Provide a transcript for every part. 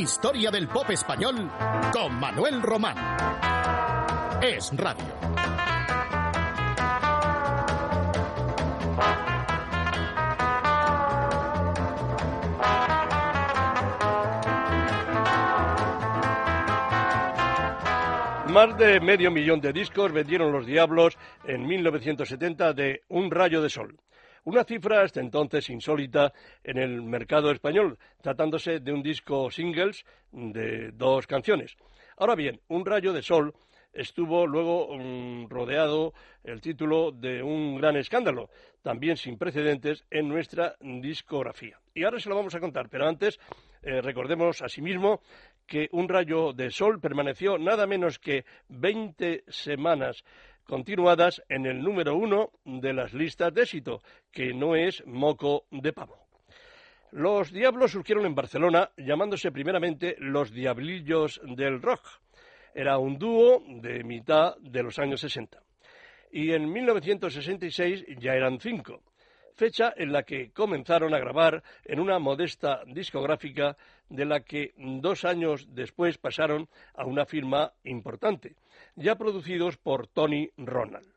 Historia del pop español con Manuel Román. Es Radio. Más de medio millón de discos vendieron los Diablos en 1970 de Un rayo de sol. Una cifra hasta entonces insólita en el mercado español, tratándose de un disco singles de dos canciones. Ahora bien, Un rayo de sol estuvo luego mm, rodeado el título de un gran escándalo, también sin precedentes en nuestra discografía. Y ahora se lo vamos a contar, pero antes eh, recordemos asimismo que un rayo de sol permaneció nada menos que 20 semanas continuadas en el número uno de las listas de éxito, que no es moco de pavo. Los Diablos surgieron en Barcelona llamándose primeramente los Diablillos del Rock. Era un dúo de mitad de los años 60. Y en 1966 ya eran cinco fecha en la que comenzaron a grabar en una modesta discográfica de la que dos años después pasaron a una firma importante, ya producidos por Tony Ronald.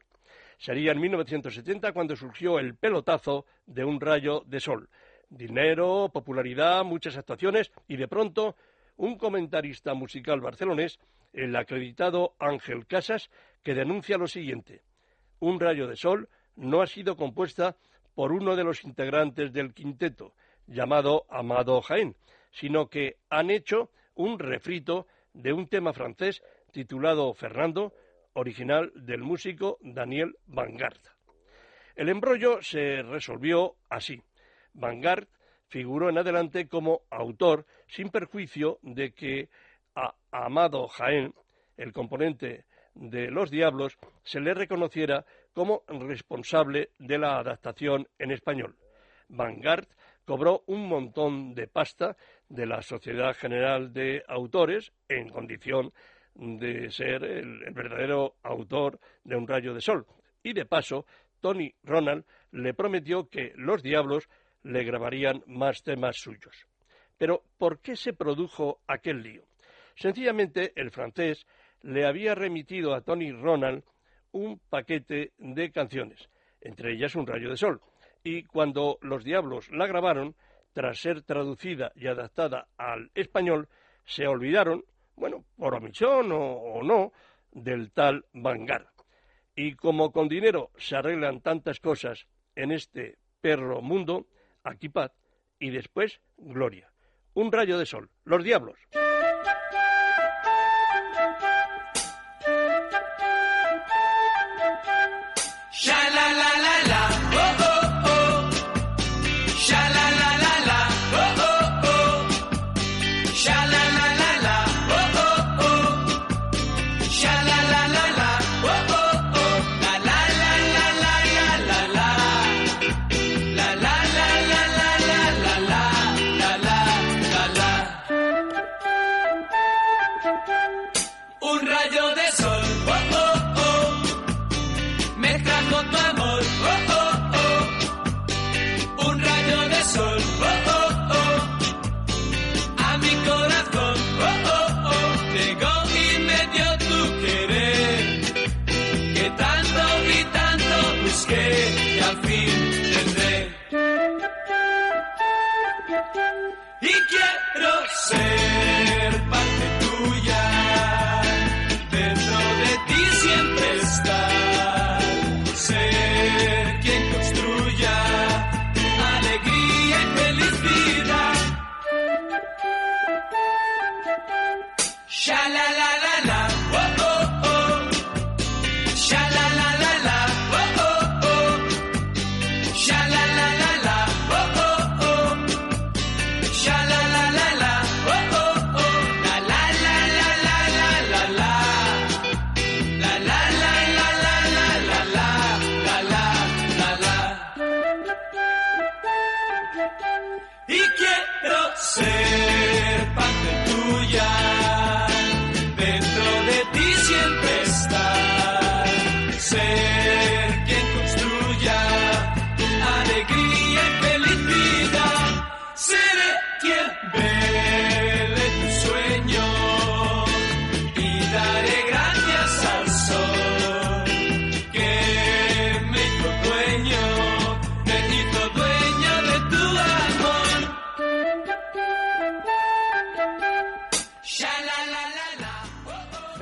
Sería en 1970 cuando surgió el pelotazo de un rayo de sol. Dinero, popularidad, muchas actuaciones y de pronto un comentarista musical barcelonés, el acreditado Ángel Casas, que denuncia lo siguiente. Un rayo de sol no ha sido compuesta por uno de los integrantes del quinteto, llamado Amado Jaén, sino que han hecho un refrito de un tema francés titulado Fernando, original del músico Daniel Vanguard. El embrollo se resolvió así. Vanguard figuró en adelante como autor sin perjuicio de que a Amado Jaén, el componente de Los Diablos, se le reconociera como responsable de la adaptación en español. Vanguard cobró un montón de pasta de la Sociedad General de Autores en condición de ser el, verdadero autor de Un rayo de sol. Y de paso, Tony Ronald le prometió que los Diablos le grabarían más temas suyos. Pero, ¿por qué se produjo aquel lío? Sencillamente, el francés le había remitido a Tony Ronald un paquete de canciones, entre ellas Un rayo de sol. Y cuando los Diablos la grabaron, tras ser traducida y adaptada al español, se olvidaron, bueno, por omisión o, no, del tal Vanguard. Y como con dinero se arreglan tantas cosas en este perro mundo, aquí paz y después gloria. Un rayo de sol. Los Diablos.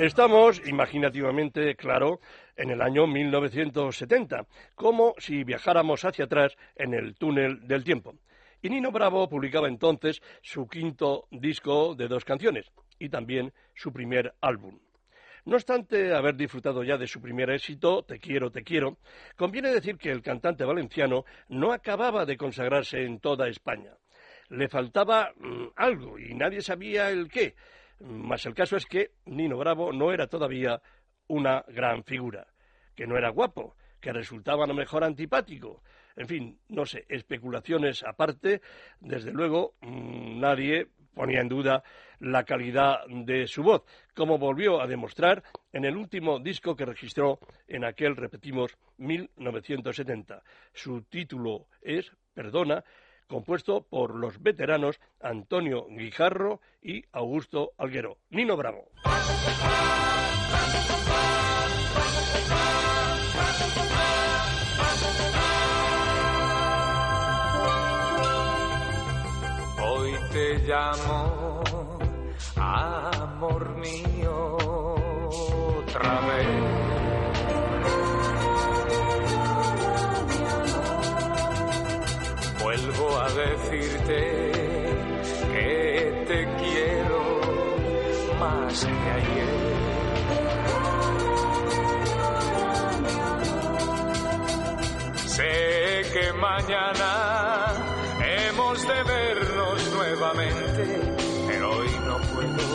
Estamos, imaginativamente, claro, en el año 1970, como si viajáramos hacia atrás en el túnel del tiempo. Y Nino Bravo publicaba entonces su quinto disco de dos canciones y también su primer álbum. No obstante haber disfrutado ya de su primer éxito, Te quiero, te quiero, conviene decir que el cantante valenciano no acababa de consagrarse en toda España. Le faltaba mm, algo y nadie sabía el qué. Mas el caso es que Nino Bravo no era todavía una gran figura, que no era guapo, que resultaba a lo mejor antipático. En fin, no sé, especulaciones aparte, desde luego mm, nadie ponía en duda la calidad de su voz, como volvió a demostrar en el último disco que registró en aquel, repetimos, 1970. Su título es Perdona, compuesto por los veteranos Antonio Guijarro y Augusto Alguero. Nino Bravo. Hoy te llamo, amor mío, otra vez. Decirte que te quiero más que ayer. Sé que mañana hemos de vernos nuevamente, pero hoy no puedo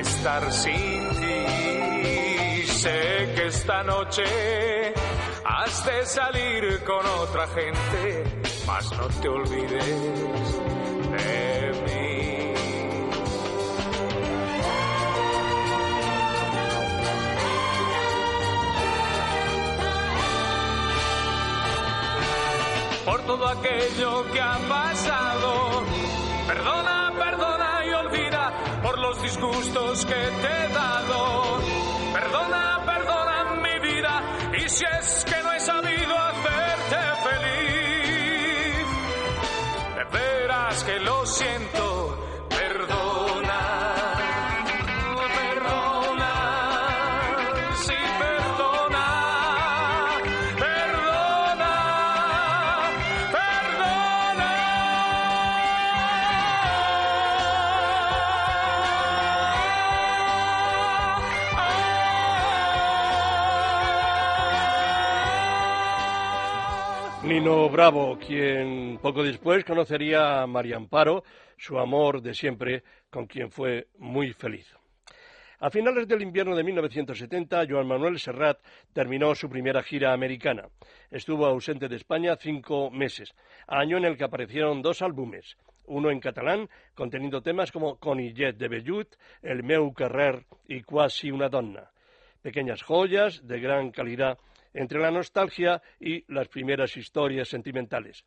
estar sin ti. Sé que esta noche has de salir con otra gente, mas no te olvides de mí. por todo aquello que ha pasado. Perdona, perdona y olvida por los disgustos que te he dado. Perdona, perdona mi vida y si es que no Nino Bravo, quien poco después conocería a María Amparo, su amor de siempre, con quien fue muy feliz. A finales del invierno de 1970, Joan Manuel Serrat terminó su primera gira americana. Estuvo ausente de España cinco meses, año en el que aparecieron dos álbumes, uno en catalán, conteniendo temas como Conillet de Bellut, El meu carrer y Quasi una donna. Pequeñas joyas de gran calidad entre la nostalgia y las primeras historias sentimentales.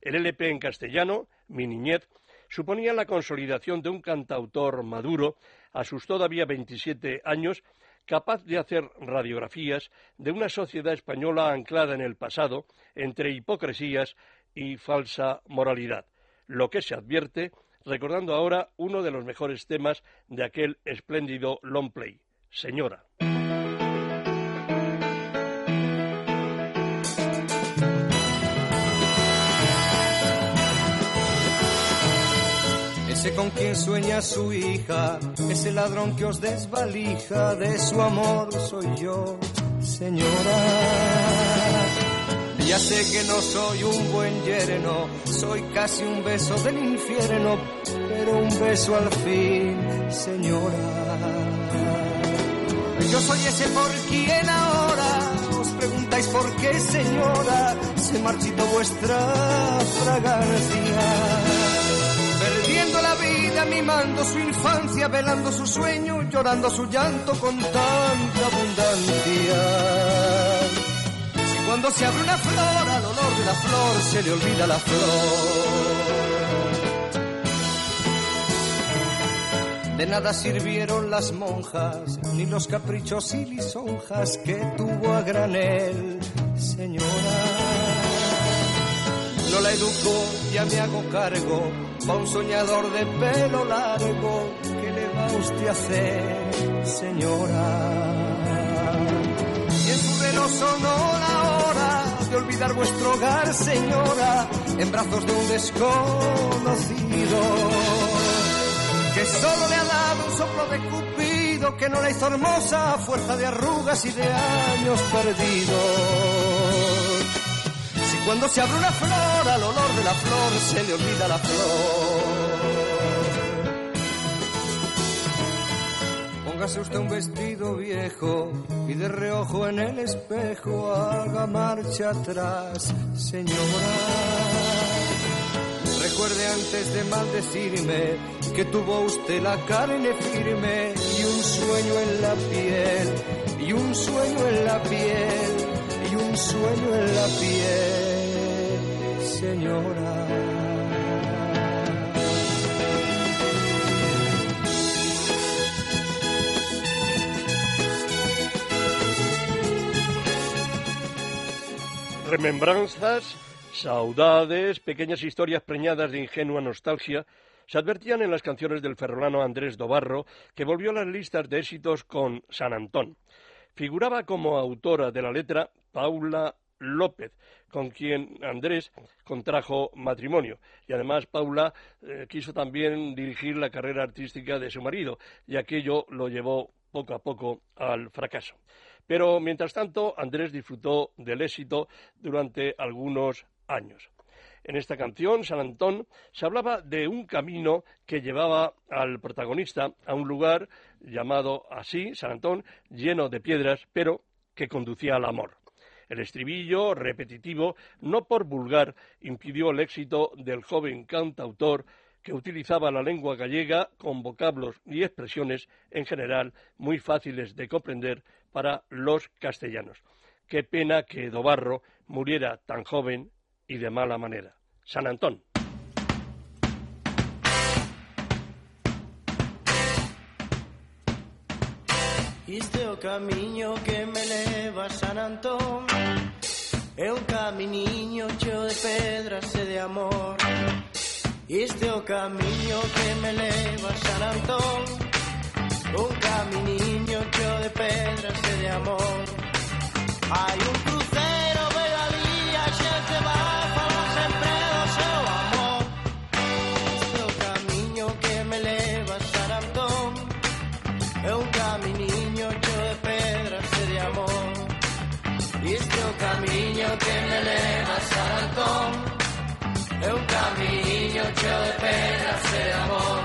El LP en castellano, Mi niñez, suponía la consolidación de un cantautor maduro a sus todavía 27 años, capaz de hacer radiografías de una sociedad española anclada en el pasado, entre hipocresías y falsa moralidad, lo que se advierte recordando ahora uno de los mejores temas de aquel espléndido long play, Señora. Ese con quien sueña su hija, ese ladrón que os desvalija, de su amor soy yo, señora. Ya sé que no soy un buen yerno, soy casi un beso del infierno, pero un beso al fin, señora. Yo soy ese por quien ahora os preguntáis por qué, señora, se marchitó vuestra fragancia la vida, mimando su infancia, velando su sueño, llorando su llanto con tanta abundancia. Cuando se abre una flor, al olor de la flor se le olvida la flor. De nada sirvieron las monjas, ni los caprichos y lisonjas que tuvo a granel, señora. No la educo, ya me hago cargo, pa' un soñador de pelo largo, ¿qué le va usted a hacer? señora. Y en su reloj sonó la hora de olvidar vuestro hogar, señora, en brazos de un desconocido que solo le ha dado un soplo de cupido que no la hizo hermosa a fuerza de arrugas y de años perdidos. Cuando se abre una flor al olor de la flor se le olvida la flor. Póngase usted un vestido viejo y de reojo en el espejo haga marcha atrás, señora. Recuerde antes de maldecirme que tuvo usted la carne firme y un sueño en la piel, y un sueño en la piel, y un sueño en la piel, señora. Remembranzas, saudades, pequeñas historias preñadas de ingenua nostalgia se advertían en las canciones del ferrolano Andrés Dobarro, que volvió a las listas de éxitos con San Antón. Figuraba como autora de la letra Paula López, con quien Andrés contrajo matrimonio. Y además Paula eh, quiso también dirigir la carrera artística de su marido, y aquello lo llevó poco a poco al fracaso. Pero mientras tanto, Andrés disfrutó del éxito durante algunos años. En esta canción, San Antón, se hablaba de un camino que llevaba al protagonista a un lugar llamado así, San Antón, lleno de piedras, pero que conducía al amor. El estribillo, repetitivo, no por vulgar, impidió el éxito del joven cantautor que utilizaba la lengua gallega con vocablos y expresiones en general muy fáciles de comprender para los castellanos. Qué pena que Dobarro muriera tan joven y de mala manera. San Antón. Este o camiño que me leva a San Antón. É un caminiño cheo de pedras e de amor. Este o camiño que me leva a San Antón. Un caminiño cheo de pedras e de amor. Hai un camiño que me leva a San Antón É un camiño cheo de penas e amor.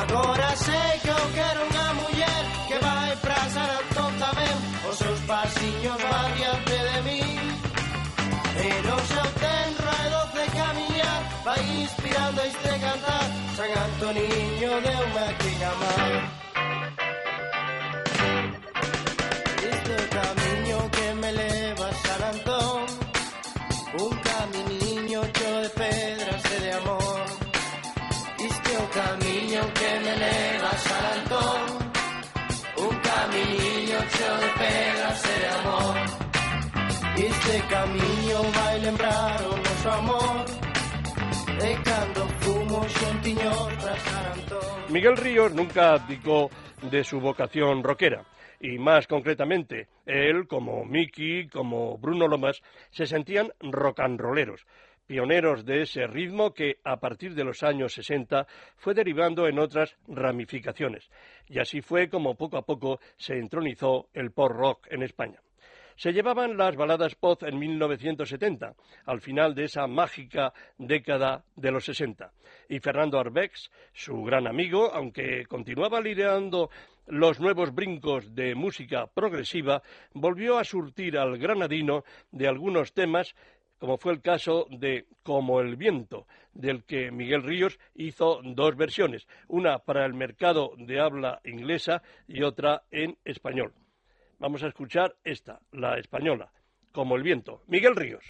Agora sei que eu quero unha muller Que vai pra San Antón tamén Os seus pasiños van diante de mí. E no seu tenro e doce camiñar Vai inspirando este cantar San Antoniño de unha quiña máis Este Miguel Ríos nunca abdicó de su vocación rockera. Y más concretamente, él, como Mickey, como Bruno Lomas, se sentían rolleros, pioneros de ese ritmo que, a partir de los años 60, fue derivando en otras ramificaciones. Y así fue como poco a poco se entronizó el pop rock en España. Se llevaban las baladas pop en 1970, al final de esa mágica década de los 60. Y Fernando Arbex, su gran amigo, aunque continuaba liderando los nuevos brincos de música progresiva, volvió a surtir al granadino de algunos temas como fue el caso de Como el viento, del que Miguel Ríos hizo dos versiones, una para el mercado de habla inglesa y otra en español. Vamos a escuchar esta, la española, como el viento. Miguel Ríos.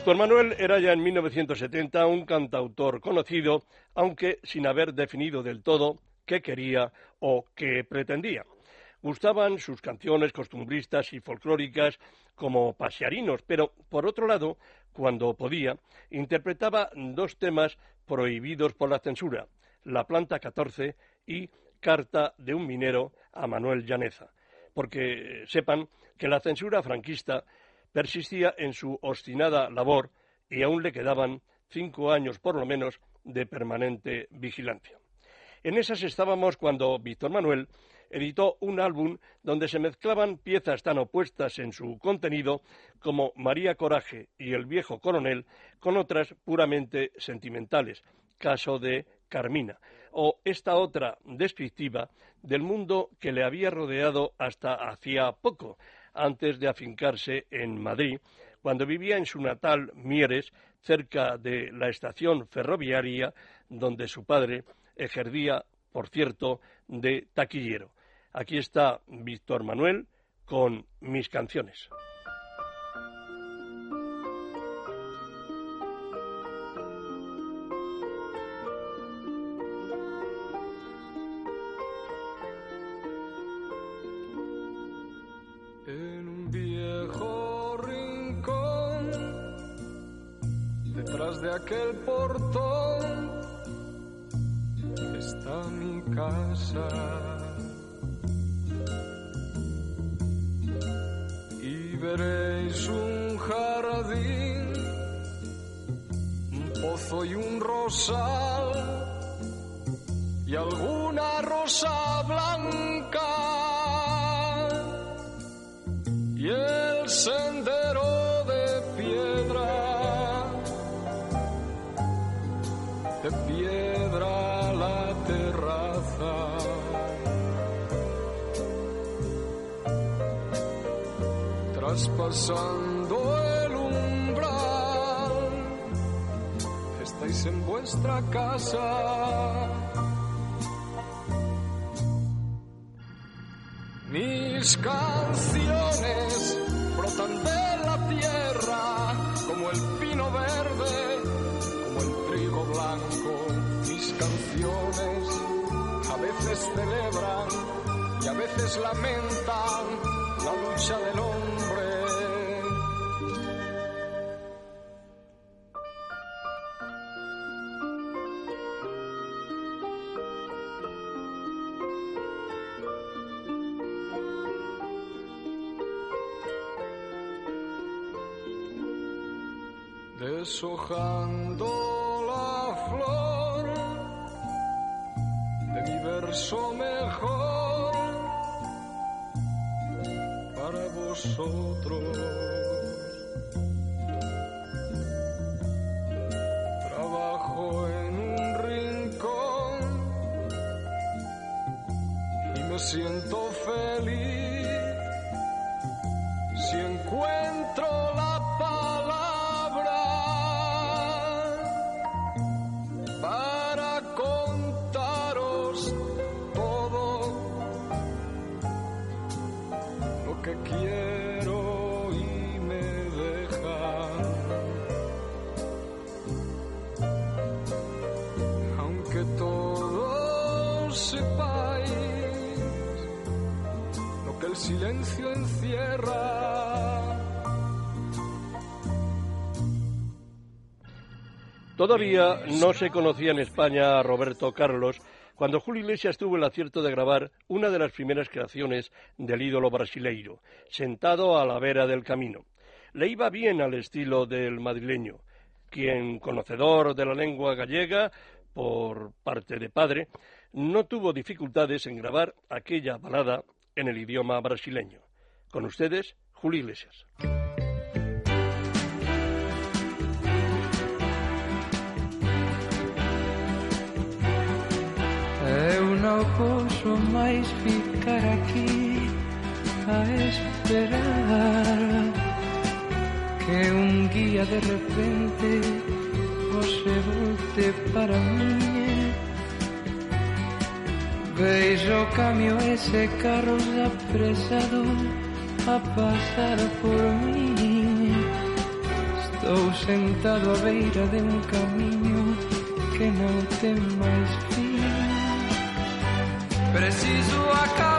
Víctor Manuel era ya en 1970 un cantautor conocido, aunque sin haber definido del todo qué quería o qué pretendía. Gustaban sus canciones costumbristas y folclóricas como pasearinos, pero por otro lado, cuando podía, interpretaba dos temas prohibidos por la censura, La planta 14 y Carta de un minero a Manuel Llaneza, porque sepan que la censura franquista persistía en su obstinada labor y aún le quedaban cinco años por lo menos de permanente vigilancia. En esas estábamos cuando Víctor Manuel editó un álbum donde se mezclaban piezas tan opuestas en su contenido como María Coraje y El viejo coronel con otras puramente sentimentales, caso de Carmina, o esta otra descriptiva del mundo que le había rodeado hasta hacía poco, antes de afincarse en Madrid, cuando vivía en su natal Mieres, cerca de la estación ferroviaria donde su padre ejercía, por cierto, de taquillero. Aquí está Víctor Manuel con mis canciones. De aquel portón, está mi casa. Y veréis un jardín, un pozo y un rosal, y alguna rosa blanca Traspasando el umbral, estáis en vuestra casa. Mis canciones brotan de la tierra como el pino verde, como el trigo blanco. Mis canciones a veces celebran y a veces lamentan la lucha del hombre. Deshojando la flor de mi verso mejor para vosotros. Trabajo en un rincón y me siento feliz Todavía no se conocía en España a Roberto Carlos cuando Julio Iglesias tuvo el acierto de grabar una de las primeras creaciones del ídolo brasileiro, sentado a la vera del camino. Le iba bien al estilo del madrileño, quien, conocedor de la lengua gallega por parte de padre, no tuvo dificultades en grabar aquella balada en el idioma brasileño. Con ustedes, Julio Iglesias. Ficar aqui a esperar que um dia de repente você volte para mim. Vejo o caminho esse carro apressado a passar por mim. Estou sentado à beira de um caminho que não tem mais fim. Preciso acabar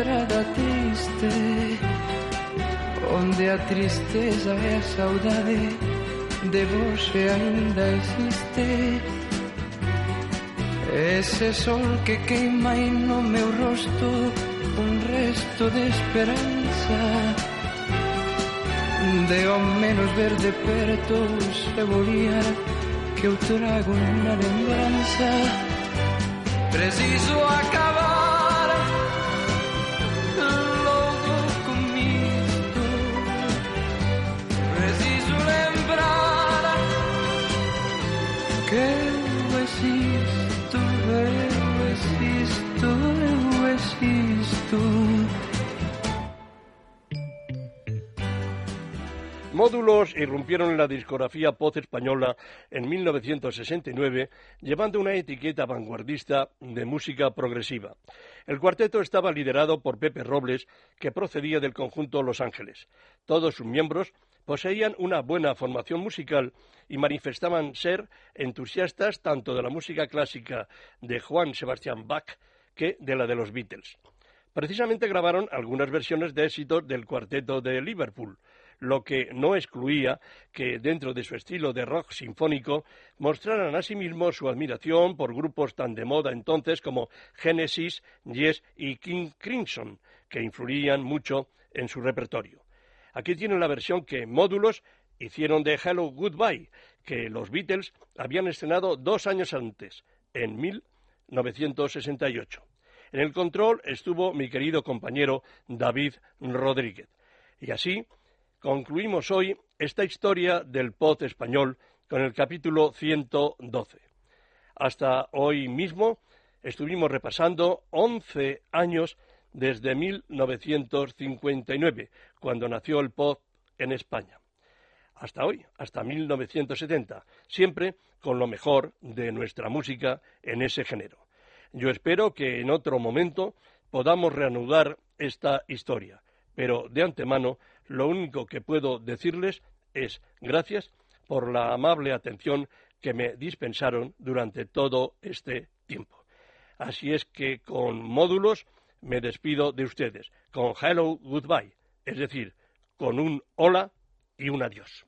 estrada triste, onde a tristeza e a saudade de você ainda existe. Esse sol que queima aí no meu rosto um resto de esperança. De ao menos ver de perto o seu olhar que eu trago na lembrança. Preciso acabar Módulos irrumpieron en la discografía pop española en 1969, llevando una etiqueta vanguardista de música progresiva. El cuarteto estaba liderado por Pepe Robles, que procedía del conjunto Los Ángeles. Todos sus miembros poseían una buena formación musical y manifestaban ser entusiastas tanto de la música clásica de Juan Sebastián Bach que de la de los Beatles. Precisamente grabaron algunas versiones de éxitos del cuarteto de Liverpool, lo que no excluía que dentro de su estilo de rock sinfónico mostraran asimismo su admiración por grupos tan de moda entonces como Genesis, Yes y King Crimson, que influían mucho en su repertorio. Aquí tienen la versión que Módulos hicieron de Hello Goodbye, que los Beatles habían estrenado dos años antes, en 1968. En el control estuvo mi querido compañero David Rodríguez. Y así concluimos hoy esta historia del pop español con el capítulo 112. Hasta hoy mismo estuvimos repasando 11 años desde 1959, cuando nació el pop en España. Hasta hoy, hasta 1970, siempre con lo mejor de nuestra música en ese género. Yo espero que en otro momento podamos reanudar esta historia, pero de antemano lo único que puedo decirles es gracias por la amable atención que me dispensaron durante todo este tiempo. Así es que con módulos me despido de ustedes, con hello, goodbye, es decir, con un hola y un adiós.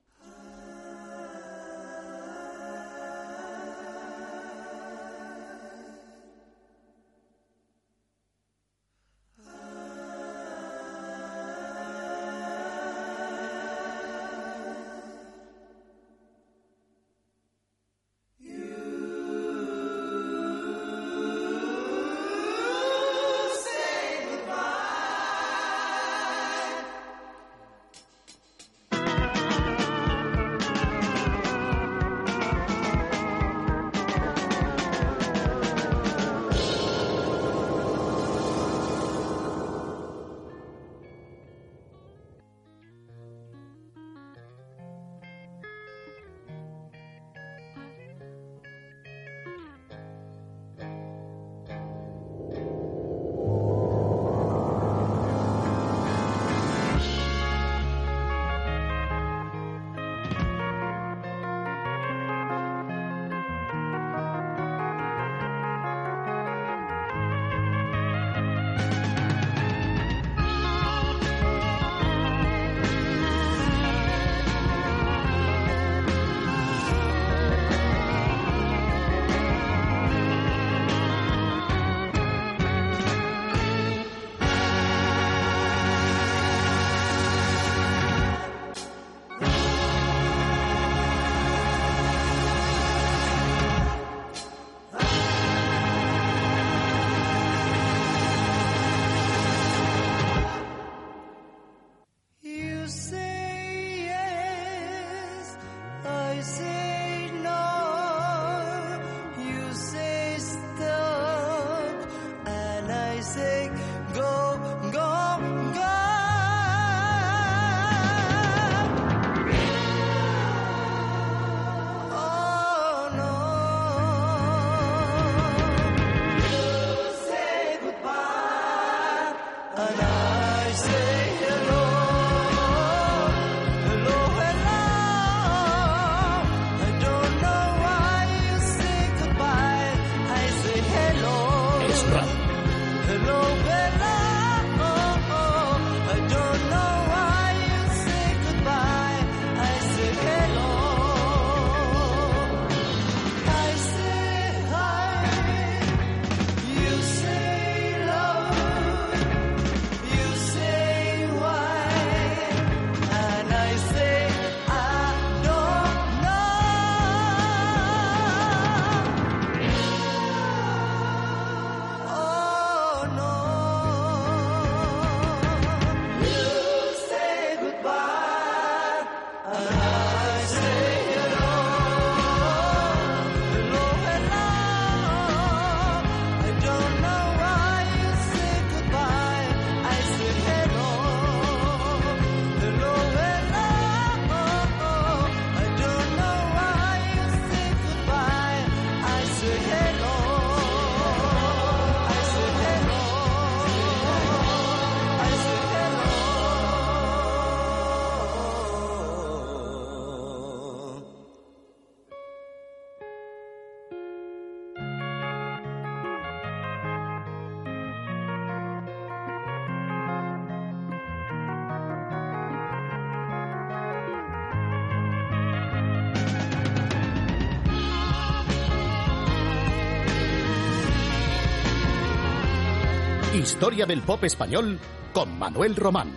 Historia del pop español con Manuel Román.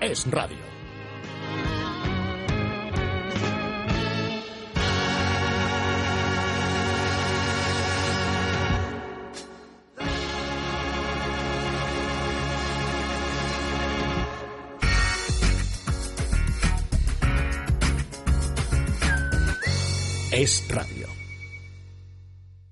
Es Radio. Es Radio.